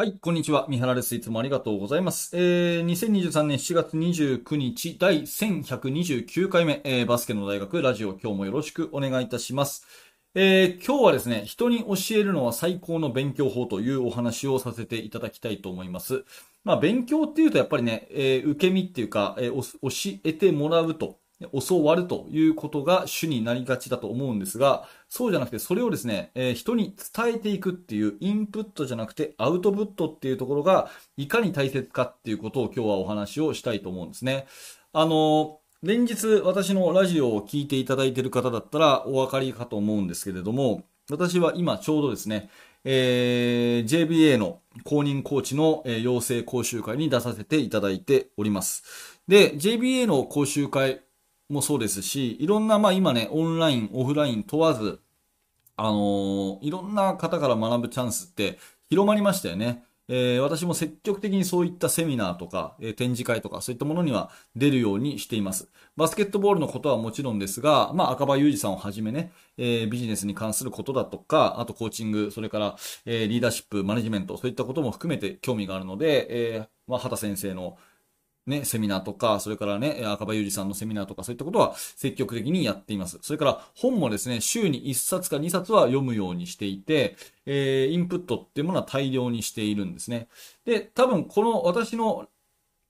はい、こんにちは。三原です。いつもありがとうございます。えー、2023年7月29日、第1129回目、えー、バスケの大学ラジオ、今日もよろしくお願いいたします。えー、今日はですね、人に教えるのは最高の勉強法というお話をさせていただきたいと思います。まあ、勉強っていうとやっぱりね、えー、受け身っていうか、えー、教えてもらうと教わるということが主になりがちだと思うんですが、そうじゃなくてそれをですね、えー、人に伝えていくっていうインプットじゃなくてアウトプットっていうところがいかに大切かっていうことを今日はお話をしたいと思うんですね。あの連日私のラジオを聞いていただいている方だったらお分かりかと思うんですけれども、私は今ちょうどですね、えー、JBA の公認コーチの、えー、養成講習会に出させていただいております。で、JBA の講習会もそうですし、いろんな、まあ今ね、オンライン、オフライン問わず、あのー、いろんな方から学ぶチャンスって広まりましたよね。えー、私も積極的にそういったセミナーとか、えー、展示会とか、そういったものには出るようにしています。バスケットボールのことはもちろんですが、まあ、赤羽裕二さんをはじめね、えー、ビジネスに関することだとか、あとコーチング、それから、えリーダーシップ、マネジメント、そういったことも含めて興味があるので、えまあ、畑先生のね、セミナーとか、それからね、赤羽裕二さんのセミナーとか、そういったことは積極的にやっています。それから本もですね、週に1冊か2冊は読むようにしていて、えー、インプットっていうものは大量にしているんですね。で、多分この私の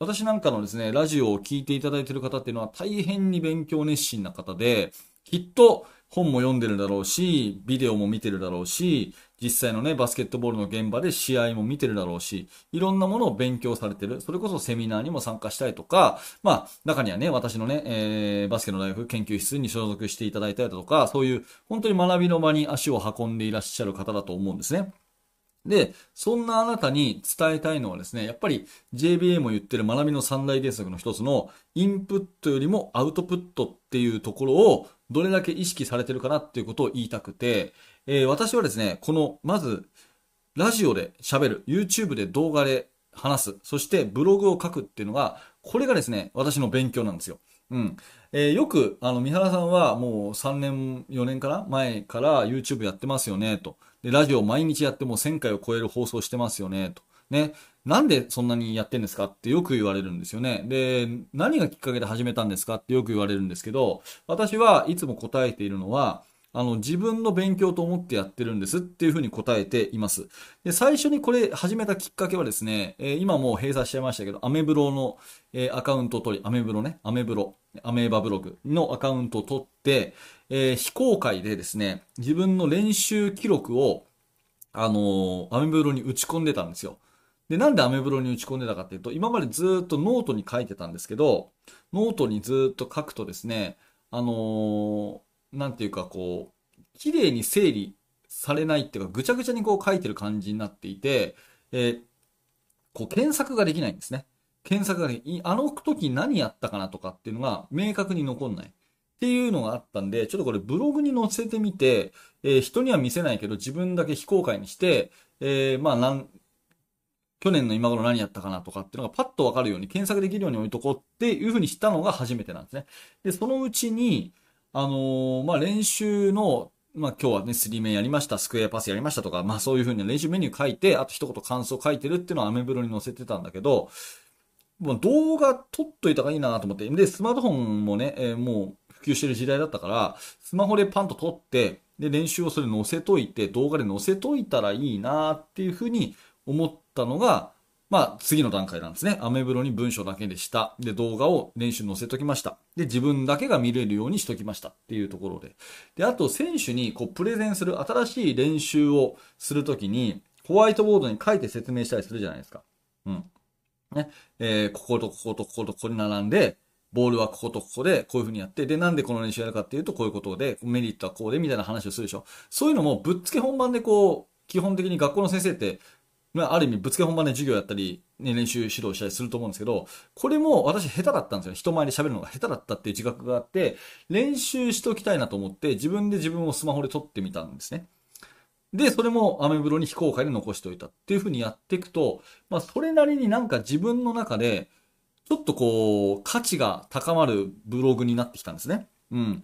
私なんかのですね、ラジオを聴いていただいている方っていうのは大変に勉強熱心な方で、きっと本も読んでるだろうし、ビデオも見てるだろうし、実際のね、バスケットボールの現場で試合も見てるだろうし、いろんなものを勉強されてる。それこそセミナーにも参加したりとか、まあ、中にはね、私のね、えー、バスケの大学研究室に所属していただいたりだとか、そういう本当に学びの場に足を運んでいらっしゃる方だと思うんですね。で、そんなあなたに伝えたいのはですね、やっぱり JBA も言ってる学びの三大原則の一つのインプットよりもアウトプットっていうところをどれだけ意識されてるかなっていうことを言いたくて、えー、私はですね、この、まず、ラジオで喋る、YouTube で動画で話す、そしてブログを書くっていうのが、これがですね、私の勉強なんですよ。うん。えー、よく、あの、三原さんはもう3年、4年から前から YouTube やってますよね、と。で、ラジオ毎日やっても1000回を超える放送してますよね、と。ね。なんでそんなにやってんですかってよく言われるんですよね。で、何がきっかけで始めたんですかってよく言われるんですけど、私はいつも答えているのは、あの、自分の勉強と思ってやってるんですっていうふうに答えています。で、最初にこれ始めたきっかけはですね、えー、今もう閉鎖しちゃいましたけど、アメブロの、えー、アカウントを取り、アメブロね、アメブロ、アメーバブログのアカウントを取って、えー、非公開でですね、自分の練習記録を、あのアメブロに打ち込んでたんですよ。で、なんでアメブロに打ち込んでたかっていうと、今までずっとノートに書いてたんですけど、ノートにずっと書くとですね、あのーなんていうかこう、綺麗に整理されないっていうか、ぐちゃぐちゃにこう書いてる感じになっていて、えー、こう検索ができないんですね。検索ができあの時何やったかなとかっていうのが明確に残んない。っていうのがあったんで、ちょっとこれブログに載せてみて、えー、人には見せないけど自分だけ非公開にして、えー、まあなん、去年の今頃何やったかなとかっていうのがパッとわかるように検索できるように置いとこうっていうふうにしたのが初めてなんですね。で、そのうちに、あのー、まあ、練習の、まあ、今日はね、スリーメンやりました、スクエアパスやりましたとか、まあ、そういうふうに練習メニュー書いて、あと一言感想書いてるっていうのをアメブロに載せてたんだけど、もう動画撮っといた方がいいなと思って、で、スマートフォンもね、えー、もう普及してる時代だったから、スマホでパンと撮って、で、練習をそれ載せといて、動画で載せといたらいいなっていうふうに思ったのが、まあ、次の段階なんですね。アメブロに文章だけでした。で、動画を練習載せときました。で、自分だけが見れるようにしときましたっていうところで。で、あと、選手にこう、プレゼンする、新しい練習をするときに、ホワイトボードに書いて説明したりするじゃないですか。うん。ね。えー、こことこことこことここに並んで、ボールはこことここでこういう風にやって、で、なんでこの練習やるかっていうとこういうことで、メリットはこうでみたいな話をするでしょ。そういうのもぶっつけ本番でこう、基本的に学校の先生ってまあ、ある意味ぶつけ本番で授業やったり、ね、練習指導したりすると思うんですけど、これも私下手だったんですよ。人前で喋るのが下手だったっていう自覚があって、練習しておきたいなと思って、自分で自分をスマホで撮ってみたんですね。で、それもアメブロに非公開で残しておいたっていう風にやっていくと、まあ、それなりになんか自分の中で、ちょっとこう、価値が高まるブログになってきたんですね。うん。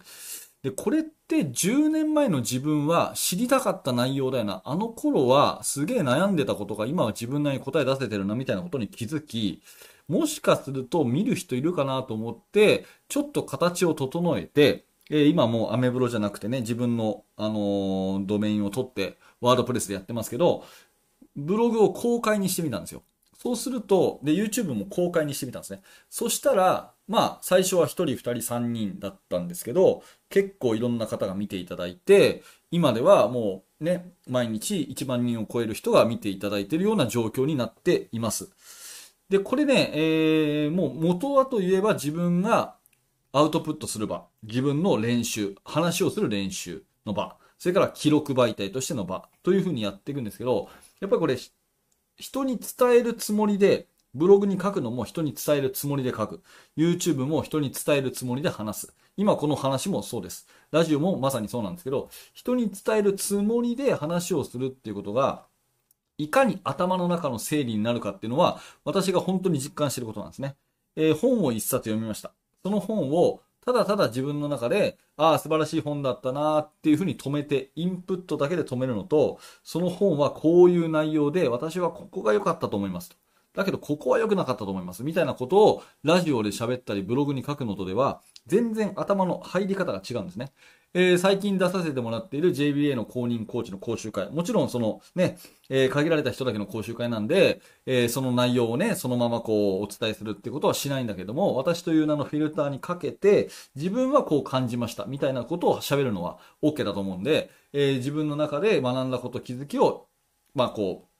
で、これって10年前の自分は知りたかった内容だよな。あの頃はすげえ悩んでたことが今は自分なりに答え出せてるなみたいなことに気づき、もしかすると見る人いるかなと思って、ちょっと形を整えて、えー、今もうアメブロじゃなくてね、自分の、あのー、ドメインを取って、ワードプレスでやってますけど、ブログを公開にしてみたんですよ。そうすると、で、YouTube も公開にしてみたんですね。そしたら、まあ、最初は1人、2人、3人だったんですけど、結構いろんな方が見ていただいて、今ではもうね、毎日1万人を超える人が見ていただいているような状況になっています。で、これね、えー、もう元はといえば自分がアウトプットする場、自分の練習、話をする練習の場、それから記録媒体としての場というふうにやっていくんですけど、やっぱりこれ、人に伝えるつもりで、ブログに書くのも人に伝えるつもりで書く。YouTube も人に伝えるつもりで話す。今この話もそうです。ラジオもまさにそうなんですけど、人に伝えるつもりで話をするっていうことが、いかに頭の中の整理になるかっていうのは、私が本当に実感してることなんですね。えー、本を一冊読みました。その本を、ただただ自分の中で、ああ、素晴らしい本だったなっていうふうに止めて、インプットだけで止めるのと、その本はこういう内容で、私はここが良かったと思いますと。だけど、ここは良くなかったと思います。みたいなことを、ラジオで喋ったり、ブログに書くのとでは、全然頭の入り方が違うんですね。えー、最近出させてもらっている JBA の公認コーチの講習会。もちろんそのね、えー、限られた人だけの講習会なんで、えー、その内容をね、そのままこうお伝えするってことはしないんだけども、私という名のフィルターにかけて、自分はこう感じました、みたいなことを喋るのは OK だと思うんで、え、自分の中で学んだこと、気づきを、まあこう、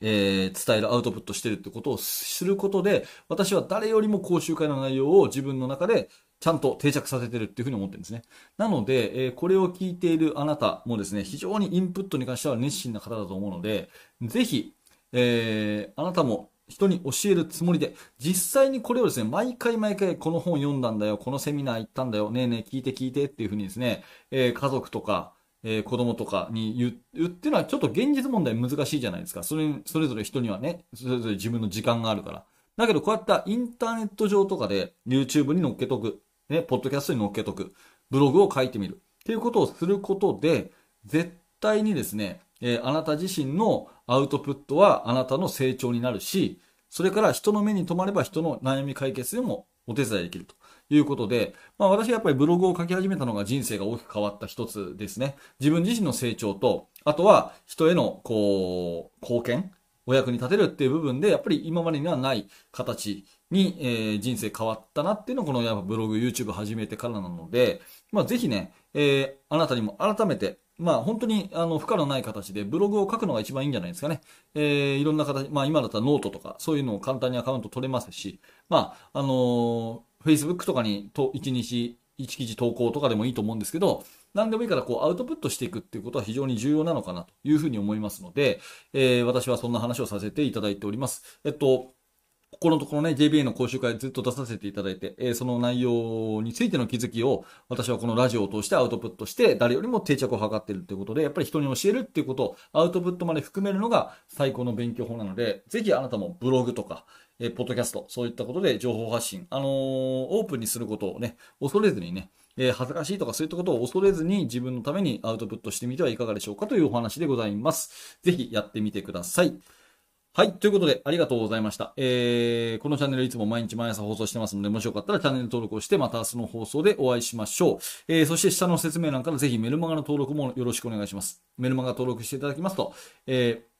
えー、伝えるアウトプットしてるってことをすることで、私は誰よりも講習会の内容を自分の中でちゃんと定着させてるっていうふうに思ってるんですね。なので、えー、これを聞いているあなたもですね、非常にインプットに関しては熱心な方だと思うので、ぜひ、えー、あなたも人に教えるつもりで、実際にこれをですね、毎回毎回この本読んだんだよ、このセミナー行ったんだよ、ねえねえ聞いて聞いてっていうふうにですね、えー、家族とか、えー、子供とかに言う、っていうのはちょっと現実問題難しいじゃないですか。それ、それぞれ人にはね、それぞれ自分の時間があるから。だけどこうやったインターネット上とかで YouTube に載っけとく。ね、ポッドキャストに載っけとく。ブログを書いてみる。っていうことをすることで、絶対にですね、えー、あなた自身のアウトプットはあなたの成長になるし、それから人の目に留まれば人の悩み解決でもお手伝いできるということで、まあ私はやっぱりブログを書き始めたのが人生が大きく変わった一つですね。自分自身の成長と、あとは人へのこう、貢献お役に立てるっていう部分で、やっぱり今までにはない形に、えー、人生変わったなっていうのは、このやっぱブログ、YouTube 始めてからなので、まあ、ぜひね、えー、あなたにも改めて、まあ、本当に、あの、負荷のない形でブログを書くのが一番いいんじゃないですかね。えー、いろんな形、まあ、今だったらノートとか、そういうのを簡単にアカウント取れますし、まあ、あのー、Facebook とかにと1日1記事投稿とかでもいいと思うんですけど、何でもいいからこうアウトプットしていくっていうことは非常に重要なのかなというふうに思いますので、えー、私はそんな話をさせていただいております。えっと、ここのところね、JBA の講習会ずっと出させていただいて、えー、その内容についての気づきを、私はこのラジオを通してアウトプットして、誰よりも定着を図っているということで、やっぱり人に教えるっていうことを、アウトプットまで含めるのが最高の勉強法なので、ぜひあなたもブログとか、えー、ポッドキャスト、そういったことで情報発信、あの、オープンにすることをね、恐れずにね、え、恥ずかしいとかそういったことを恐れずに自分のためにアウトプットしてみてはいかがでしょうかというお話でございます。ぜひやってみてください。はい。ということで、ありがとうございました。えー、このチャンネルいつも毎日毎朝放送してますので、もしよかったらチャンネル登録をして、また明日の放送でお会いしましょう。えー、そして下の説明欄からぜひメルマガの登録もよろしくお願いします。メルマガ登録していただきますと、えー、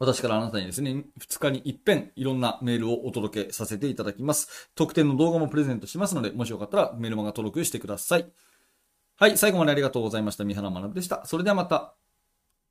私からあなたにですね、2日に一遍いろんなメールをお届けさせていただきます。特典の動画もプレゼントしますので、もしよかったらメルマガ登録してください。はい、最後までありがとうございました。三原学でした。それではまた。